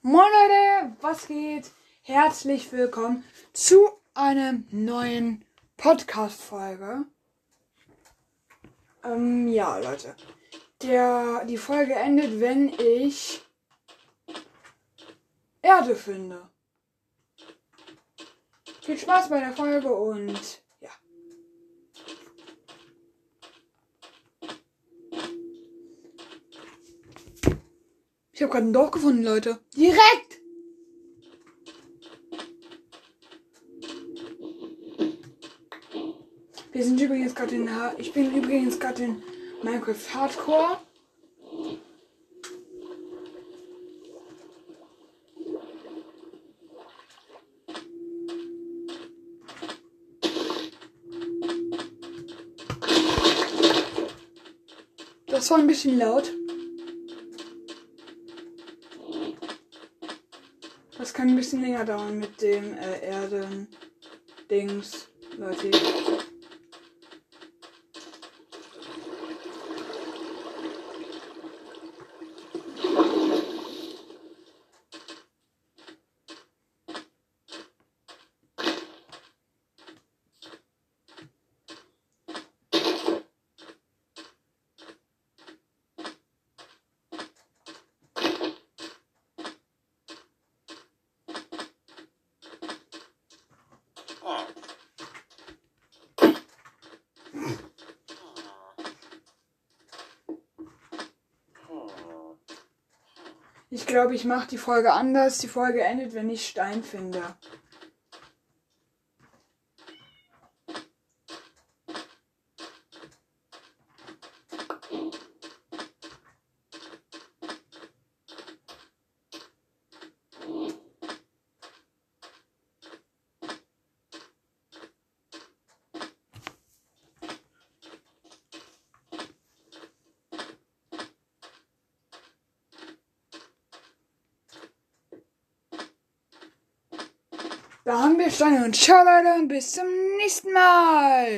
Moin Leute, was geht? Herzlich willkommen zu einer neuen Podcast-Folge. Ähm, ja, Leute. Der, die Folge endet, wenn ich Erde finde. Viel Spaß bei der Folge und ja. Ich habe gerade ein Dorf gefunden, Leute. Direkt! Wir sind übrigens gerade in ich bin übrigens gerade in Minecraft Hardcore. Das war ein bisschen laut. Das kann ein bisschen länger dauern mit dem äh, Erden-Dings, Leute. Ich glaube, ich mache die Folge anders. Die Folge endet, wenn ich Stein finde. Da haben wir Steine und ciao Leute, bis zum nächsten Mal.